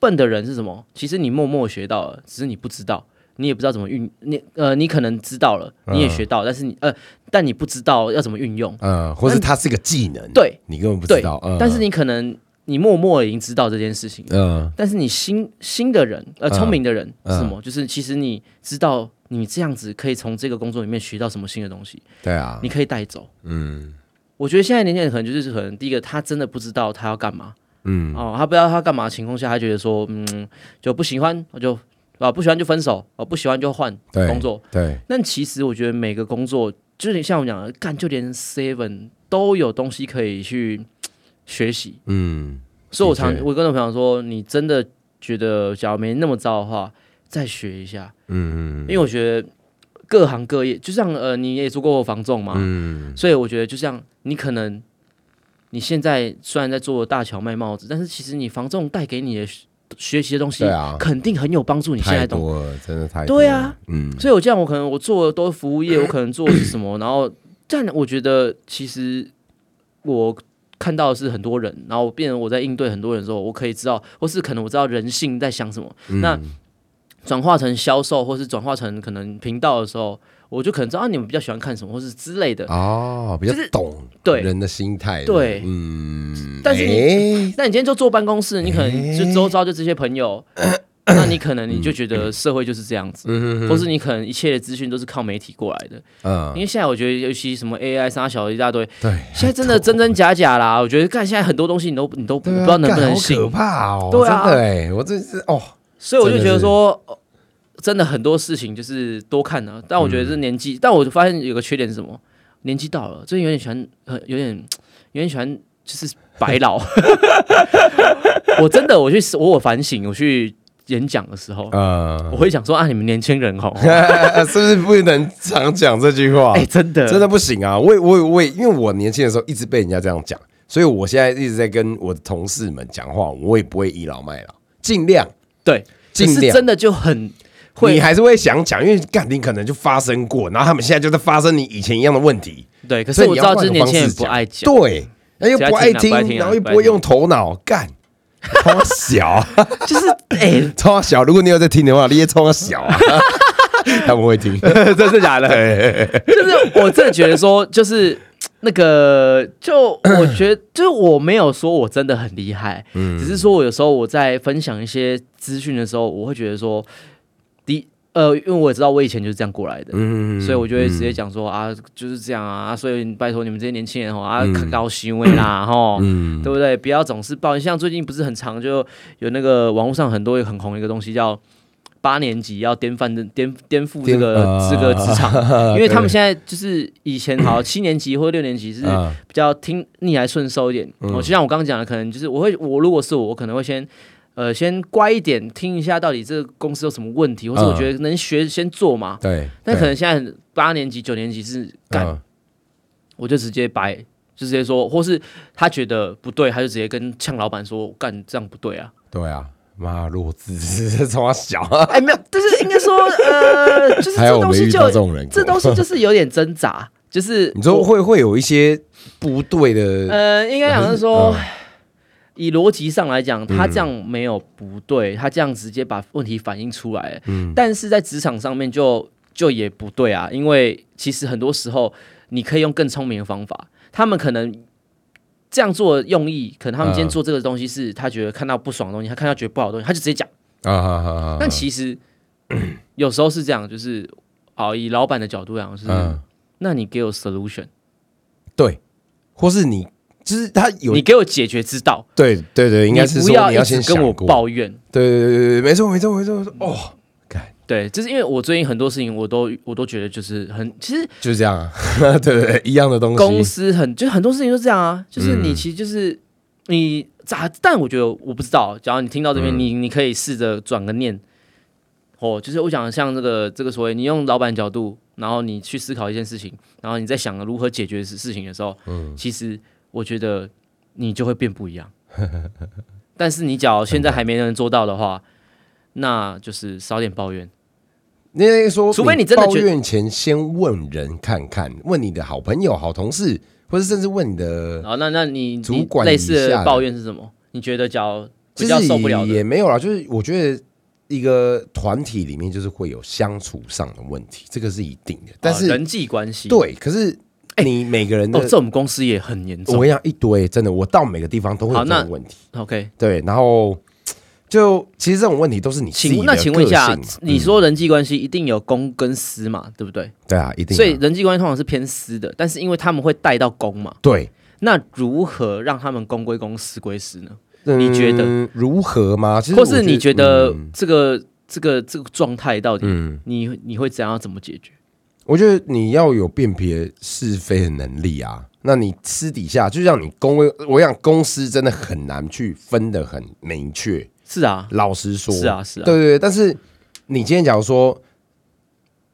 笨的人是什么？其实你默默学到了，只是你不知道。你也不知道怎么运，你呃，你可能知道了，你也学到，但是你呃，但你不知道要怎么运用，嗯，或者它是个技能，对，你根本不知道，嗯。但是你可能你默默已经知道这件事情，嗯，但是你新新的人，呃，聪明的人是什么？就是其实你知道你这样子可以从这个工作里面学到什么新的东西，对啊，你可以带走，嗯，我觉得现在年轻人可能就是可能第一个他真的不知道他要干嘛，嗯，哦，他不知道他干嘛的情况下，他觉得说，嗯，就不喜欢我就。啊，不喜欢就分手，啊，不喜欢就换工作。对，但其实我觉得每个工作，就是像我讲的，干就连 seven 都有东西可以去学习。嗯，所以我常我跟我朋友说，你真的觉得假如没那么糟的话，再学一下。嗯嗯，因为我觉得各行各业，就像呃，你也做过房仲嘛，嗯，所以我觉得就像你可能你现在虽然在做大桥卖帽子，但是其实你房仲带给你的。学习的东西，啊，肯定很有帮助。你现在懂，真的太对啊，嗯。所以我这样，我可能 我做的都是服务业，我可能做的是什么？然后，但我觉得其实我看到的是很多人，然后变成我在应对很多人的时候，我可以知道，或是可能我知道人性在想什么。那转化成销售，或是转化成可能频道的时候。我就可能知道你们比较喜欢看什么，或是之类的哦，比较懂对人的心态。对，嗯。但是你，那你今天就坐办公室，你可能就周遭就这些朋友，那你可能你就觉得社会就是这样子，或是你可能一切的资讯都是靠媒体过来的。嗯。因为现在我觉得，尤其什么 AI 杀小一大堆，对，现在真的真真假假啦。我觉得看现在很多东西，你都你都不知道能不能信，可怕哦。对啊，对我真是哦，所以我就觉得说。真的很多事情就是多看呢，但我觉得这年纪，但我发现有个缺点是什么？年纪到了，最近有点喜欢，呃，有点有点喜欢，就是白老。我真的，我去我我反省，我去演讲的时候，呃，我会讲说啊，你们年轻人哦，是不是不能常讲这句话？哎，真的真的不行啊！我我我，因为我年轻的时候一直被人家这样讲，所以我现在一直在跟我的同事们讲话，我也不会倚老卖老，尽量对，尽量真的就很。你还是会想讲，因为干你可能就发生过，然后他们现在就在发生你以前一样的问题。对，可是我知道这年轻人不爱讲，对，又不爱听，然后又不会用头脑干。超小，就是哎，超小。如果你有在听的话，你也超小啊，他们会听，真是假的？就是我真的觉得说，就是那个，就我 觉得，就是我没有说我真的很厉害，嗯，只是说我有时候我在分享一些资讯的时候，我会觉得说。呃，因为我也知道我以前就是这样过来的，嗯，所以我就会直接讲说啊，就是这样啊，所以拜托你们这些年轻人哦啊，高行为啦，哈，对不对？不要总是抱怨。像最近不是很长，就有那个网络上很多很红一个东西叫八年级要颠翻的颠颠覆这个这个职场，因为 他们现在就是以前好七年级或六年级是比较听逆来顺受一点。我就像我刚刚讲的，可能就是我会我如果是我，我可能会先。呃，先乖一点，听一下到底这个公司有什么问题，或者我觉得能学先做嘛。对。但可能现在八年级、九年级是干，我就直接白，就直接说，或是他觉得不对，他就直接跟呛老板说，干这样不对啊。对啊，妈弱智，从小。哎，没有，就是应该说，呃，就是这东西就这东西就是有点挣扎，就是 你说会会有一些不对的，呃，应该讲是说。以逻辑上来讲，他这样没有不对，他这样直接把问题反映出来。嗯，但是在职场上面就就也不对啊，因为其实很多时候你可以用更聪明的方法。他们可能这样做用意，可能他们今天做这个东西是他觉得看到不爽的东西，他看到觉得不好的东西，他就直接讲啊。但其实有时候是这样，就是哦，以老板的角度讲是，那你给我 solution，对，或是你。就是他有你给我解决之道，对对对，应该是说你要先跟我抱怨，对对对对，没错没错没错，哦，对，就是因为我最近很多事情我都我都觉得就是很其实就是这样啊，对对一样的东西，公司很就很多事情都这样啊，就是你其实就是你咋，但我觉得我不知道，假如你听到这边，你你可以试着转个念，哦，就是我想像这个这个所谓你用老板角度，然后你去思考一件事情，然后你在想如何解决事事情的时候，嗯，其实。我觉得你就会变不一样，但是你假如现在还没能做到的话，那就是少点抱怨。你说，除非你真的抱怨前先问人看看，问你的好朋友、好同事，或者甚至问你的啊，那那你主管类似的抱怨是什么？你觉得较比较受不了也没有啦，就是我觉得一个团体里面就是会有相处上的问题，这个是一定的。但是人际关系对，可是。你每个人的，这我们公司也很严重。我讲一堆，真的，我到每个地方都会有这种问题。OK，对，然后就其实这种问题都是你请那请问一下，你说人际关系一定有公跟私嘛？对不对？对啊，一定。所以人际关系通常是偏私的，但是因为他们会带到公嘛。对。那如何让他们公归公，私归私呢？你觉得如何吗？或是你觉得这个这个这个状态到底，你你会怎样怎么解决？我觉得你要有辨别是非的能力啊。那你私底下就像你公，我想公司真的很难去分的很明确。是啊，老实说，是啊，是啊，对对对。但是你今天假如说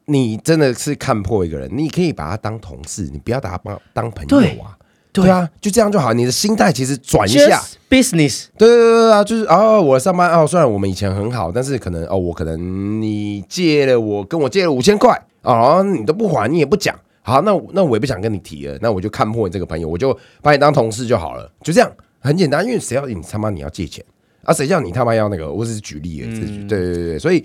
你真的是看破一个人，你可以把他当同事，你不要把他当当朋友啊。对啊，就这样就好。你的心态其实转一下，business。对对对对啊，就是哦，我上班哦，虽然我们以前很好，但是可能哦，我可能你借了我跟我借了五千块。哦，你都不还，你也不讲，好，那那我也不想跟你提了，那我就看破你这个朋友，我就把你当同事就好了，就这样，很简单，因为谁要你他妈你要借钱啊？谁叫你他妈要那个？我只是举例而已，对对对对，所以。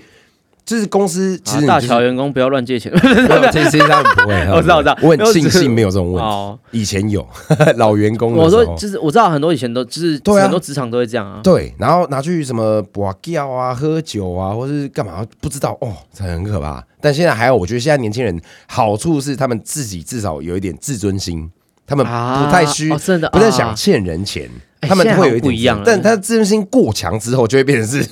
就是公司其实大乔员工不要乱借钱，其实他们不会。我知道，我知道，我很庆幸没有这种问题。以前有 老员工，我说就是我知道很多以前都就是很多职场都会这样啊。对，然后拿去什么拔掉啊、喝酒啊，或是干嘛？不知道哦，这很可怕。但现在还有，我觉得现在年轻人好处是他们自己至少有一点自尊心，他们不太虚，真的不太想欠人钱。他们会有一不一样，但他自尊心过强之后，就会变成是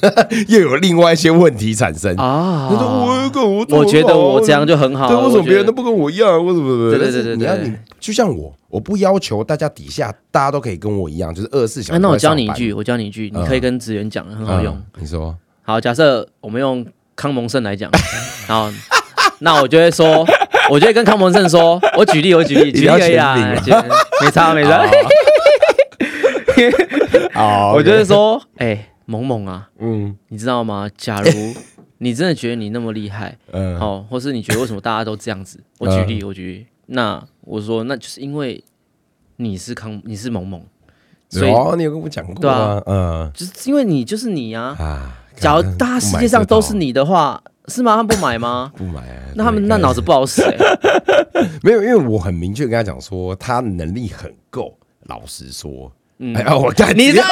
又有另外一些问题产生啊。他说：“我我我觉得我这样就很好，对为什么别人都不跟我一样？为什么？对对对对，你要你就像我，我不要求大家底下大家都可以跟我一样，就是二十四小时。那我教你一句，我教你一句，你可以跟职员讲，很好用。你说好，假设我们用康蒙盛来讲，然后那我就会说，我就会跟康蒙胜说，我举例，我举例，举例可以啊，没差没差。”我就是说，哎，萌萌啊，嗯，你知道吗？假如 你真的觉得你那么厉害，嗯，好，或是你觉得为什么大家都这样子？我举例，我举例，那我说，那就是因为你是康，你是萌萌，所以你有跟我讲过对啊啊，嗯就是因为你就是你啊。啊，假如大家世界上都是，你的话，是吗？他们不买吗？不买啊，那他们那脑子不好使哎、没有，因为我很明确跟他讲说，他能力很够。老实说，嗯哎呀，我干你这、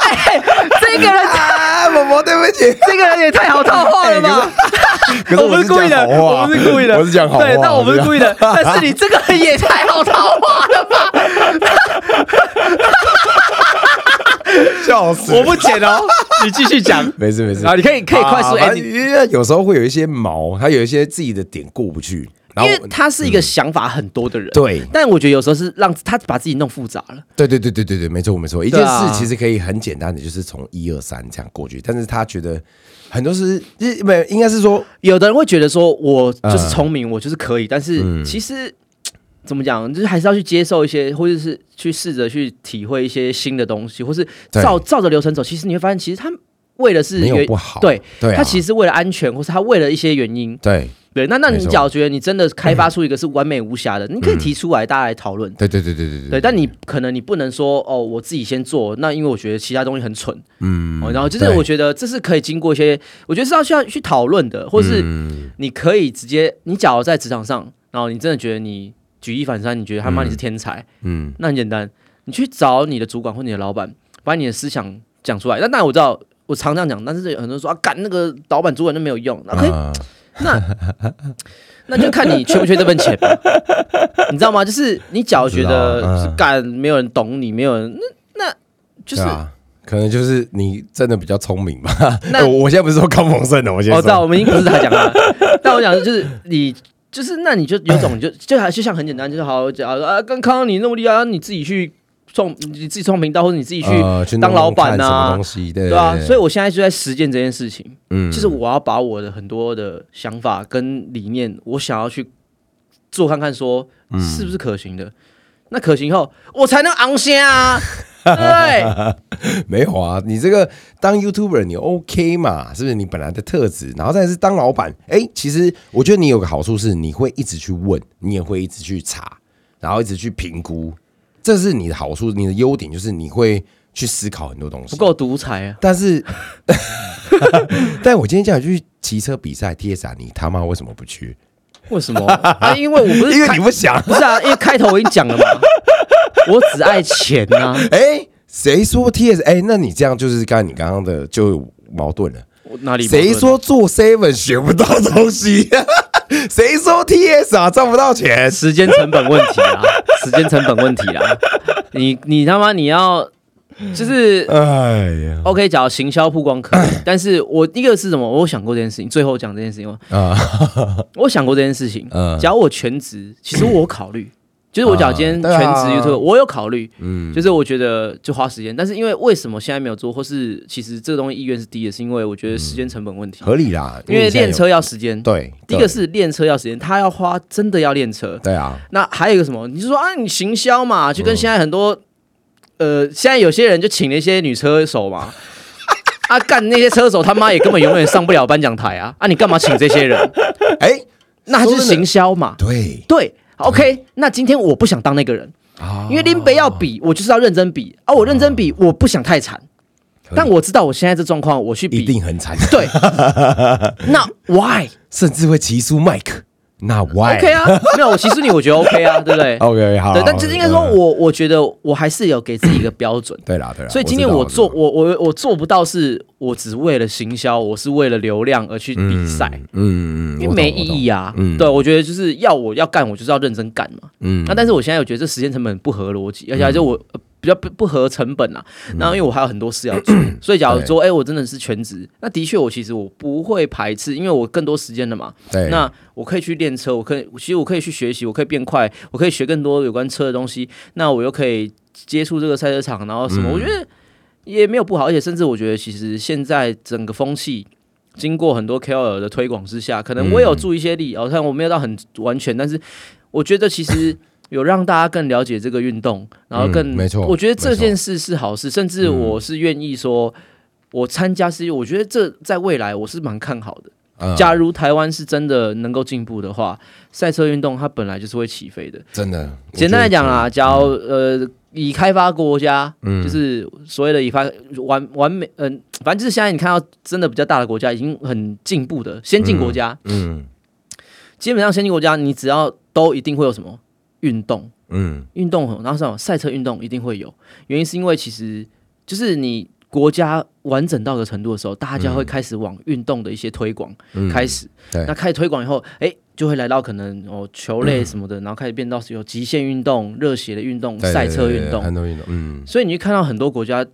哎这个人，啊，宝宝，对不起。这个人也太好套话了吧！可是我不是故意的，我不是故意的，我是讲好话。对，但我不是。故意的，但是你这个人也太好套话了吧！笑死！我不剪哦，你继续讲。没事没事。啊，你可以可以快速啊反 ending 正因为有时候会有一些毛，他有一些自己的点过不去，因为他是一个想法很多的人，对。但我觉得有时候是让他把自己弄复杂了。对对对对对对，没错没错，一件事其实可以很简单的，就是从一二三这样过去，但是他觉得很多是，没应该是说，有的人会觉得说，我就是聪明，我就是可以，但是嗯。其实怎么讲，就是还是要去接受一些，或者是去试着去体会一些新的东西，或是照照着流程走。其实你会发现，其实他为的是没有原不好。对，对啊，他其实为了安全，或是他为了一些原因。对。对，那那你假如觉得你真的开发出一个是完美无瑕的，你可以提出来，大家来讨论。对对对对对对，但你可能你不能说哦，我自己先做，那因为我觉得其他东西很蠢，嗯哦，然后就是我觉得这是可以经过一些，我觉得是要需要去讨论的，或是嗯。你可以直接，你假如在职场上，然后你真的觉得你举一反三，你觉得他妈你是天才，嗯。那很简单，你去找你的主管或你的老板，把你的思想讲出来。那那我知道，我常这样讲，但是有很多人说啊，干那个老板主管都没有用，那可以，啊。那那就看你缺不缺这份钱吧，你知道吗？就是你假如觉得是干没有人懂你，没有人，那那就是可能就是你真的比较聪明吧。那 我我现在不是说高鹏胜的，我先我知道，我们已经不是他讲了，但我讲的就是你，就是那你就有种，你 就就还就像很简单，就是好假如说啊，刚看到你那么厉害，啊你自己去创，你自己创频道，或者你自己去，当老板啊对对啊，所以以我现在就在实践这件事情，嗯。就是我要把我的很多的想法跟理念，我想要去做看看，说嗯。是不是可行的。那可行后，我才能昂先啊，对？没有啊，你这个当 YouTuber 你 OK 嘛？是不是你本来的特质？然后再是当老板，哎、其实我觉得你有个好处是你会一直去问，你也会一直去查，然后一直去评估，这是你的好处，你的优点就是你会去思考很多东西。不够独裁啊！但是，但我今天叫你去骑车比赛 TS 啊，你他妈为什么不去？为什么？啊、因为我不是 因为你不想。不是啊，因为开头我已经讲了嘛，我只爱钱呐、哎、谁说 TS？哎、那你这样就是刚才你刚刚的就有矛盾了。我哪里谁说做 Seven 学不到东西？谁说 TS 啊赚不到钱？时间成本问题啊？时间成本问题啊！你你他妈你要就是哎呀 OK，假如行销曝光可以，但是我第一个是什么？我想过这件事情，最后讲这件事情吗，啊，我想过这件事情。嗯假如我全职，其实我考虑，就是我假如今天全啊职 YouTube，我有考虑，嗯，就是我觉得就花时间，但是因为为什么现在没有做，或是其实这个东西意愿是低的，是因为我觉得时间成本问题，合理啦，因为练车要时间。对，第一个是练车要时间，他要花真的要练车。对啊，那还有一个什么？你就说啊，你行销嘛，就嗯跟现在很多、呃，现在有些人就请了一些女车手嘛。啊，干那些车手他妈也根本永远上不了颁奖台啊！啊，你干嘛请这些人？哎，那他就是行销嘛。对对，OK。那今天我不想当那个人，啊因为林北要比，我就是要认真比啊！我认真比，我不想太惨，但我知道我现在这状况，我去比一，定很惨，对。那 Why？甚至会骑输麦克。那 Why OK 啊，没有，我其实你我觉得 OK 啊，对不对？OK 好，对，但就是应该说嗯我我觉得我还是有给自己一个标准。对啦对啦，所以今天我做我我我做不到，是我只为了行销，我是为了流量而去比赛，嗯嗯，因为没意义啊，啊。嗯对，我觉得就是要我要干，我就是要认真干嘛。嗯那但是我现在我觉得这时间成本不合逻辑，而且就我呃比较不不合成本啊。那因为我还有很多事要做，所以假如说哎、我真的是全职，那的确我其实我不会排斥，因为我更多时间了嘛。对，那我可以去练车，我可以其实我可以去学习，我可以变快，我可以学更多有关车的东西。那我又可以接触这个赛车场，然后什么，我觉得也没有不好，而且甚至我觉得其实现在整个风气。经过很多 KOL 的推广之下，可能我也有助一些力。哦，看我没有到很完全，但是我觉得其实有让大家更了解这个运动，然后更、嗯没错我觉得这件事是好事，甚至我是愿意说，我参加是，我觉得这在未来我是蛮看好的。嗯。假如台湾是真的能够进步的话，赛车运动它本来就是会起飞的。真的，简单来讲啦，我假如呃已开发国家，嗯。就是所谓的已发完完美，嗯、反正就是现在你看到真的比较大的国家，已经很进步的先进国家，嗯。基本上先进国家，你只要都一定会有什么运动，嗯。运动，然后什么赛车运动一定会有，原因是因为其实就是你国家完整到一个程度的时候，大家会开始往运动的一些推广嗯，开始，对。那开始推广以后，哎、就会来到可能哦球类什么的，然后开始变到有极限运动、热血的运动、对赛车运动，很多运动，嗯，所以你会看到很多国家，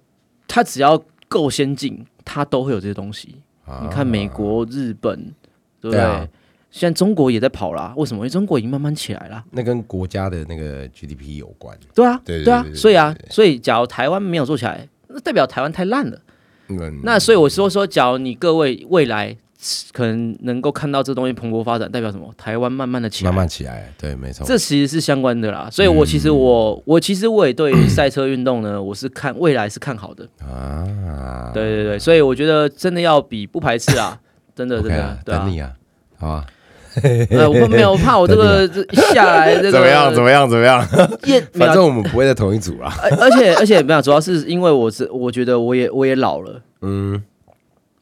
它只要够先进，它都会有这些东西。啊。你看美国、日本，对不对？对啊现在中国也在跑啦，为什么？因为中国已经慢慢起来了。那跟国家的那个 GDP 有关，对啊，啊对对对，对所以啊，所以假如台湾没有做起来，那代表台湾太烂了。嗯，那所以我说说，假如你各位未来可能能够看到这东西蓬勃发展，代表什么？台湾慢慢的起来，慢慢起来，对，没错，这其实是相关的啦。所以我其实我、我其实我也对赛车运动呢，我是看未来是看好的。啊，对对对，所以我觉得真的要比不排斥啊，真的真的啊，，对啊等。你啊，好吧，呃，我没有，我怕我这个这一下来这个怎么样？怎么样？怎么样？也，反正我们不会在同一组啦。而而且而且没有，主要是因为我是我觉得我也我也老了，嗯，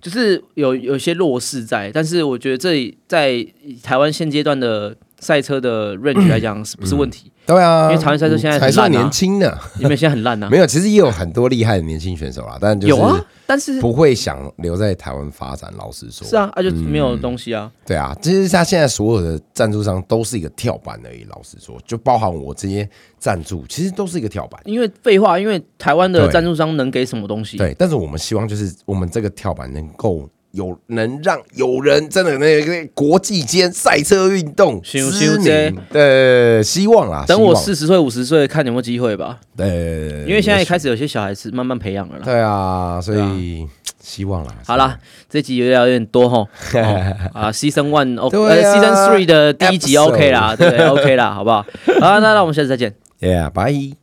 就是有有些弱势在，但是我觉得这里在台湾现阶段的赛车的 range 来讲是不是问题？对啊，因为台湾赛车现在很还算年轻呢，因为现在很烂啊，没有，其实也有很多厉害的年轻选手啦，但就是有啊，但是不会想留在台湾发展。老实说，是啊，啊就没有东西啊，对啊，其实他现在所有的赞助商都是一个跳板而已。老实说，就包含我这些赞助，其实都是一个跳板。因为废话，因为台湾的赞助商能给什么东西？对，但是我们希望就是我们这个跳板能够有能让有人真的那个国际间赛车运动想知名的希望啦。等我四十岁、五十岁，看有没有机会吧。对，因为现在也许开始有些小孩子慢慢培养了啦。对啊，所以希望啦。好啦，这集有点有点多吼。哦啊，Season One OK，呃对啊，Season Three 的第一集 OK 啦，对？OK 啦，好不好？好，那那我们下次再见。，Yeah，拜。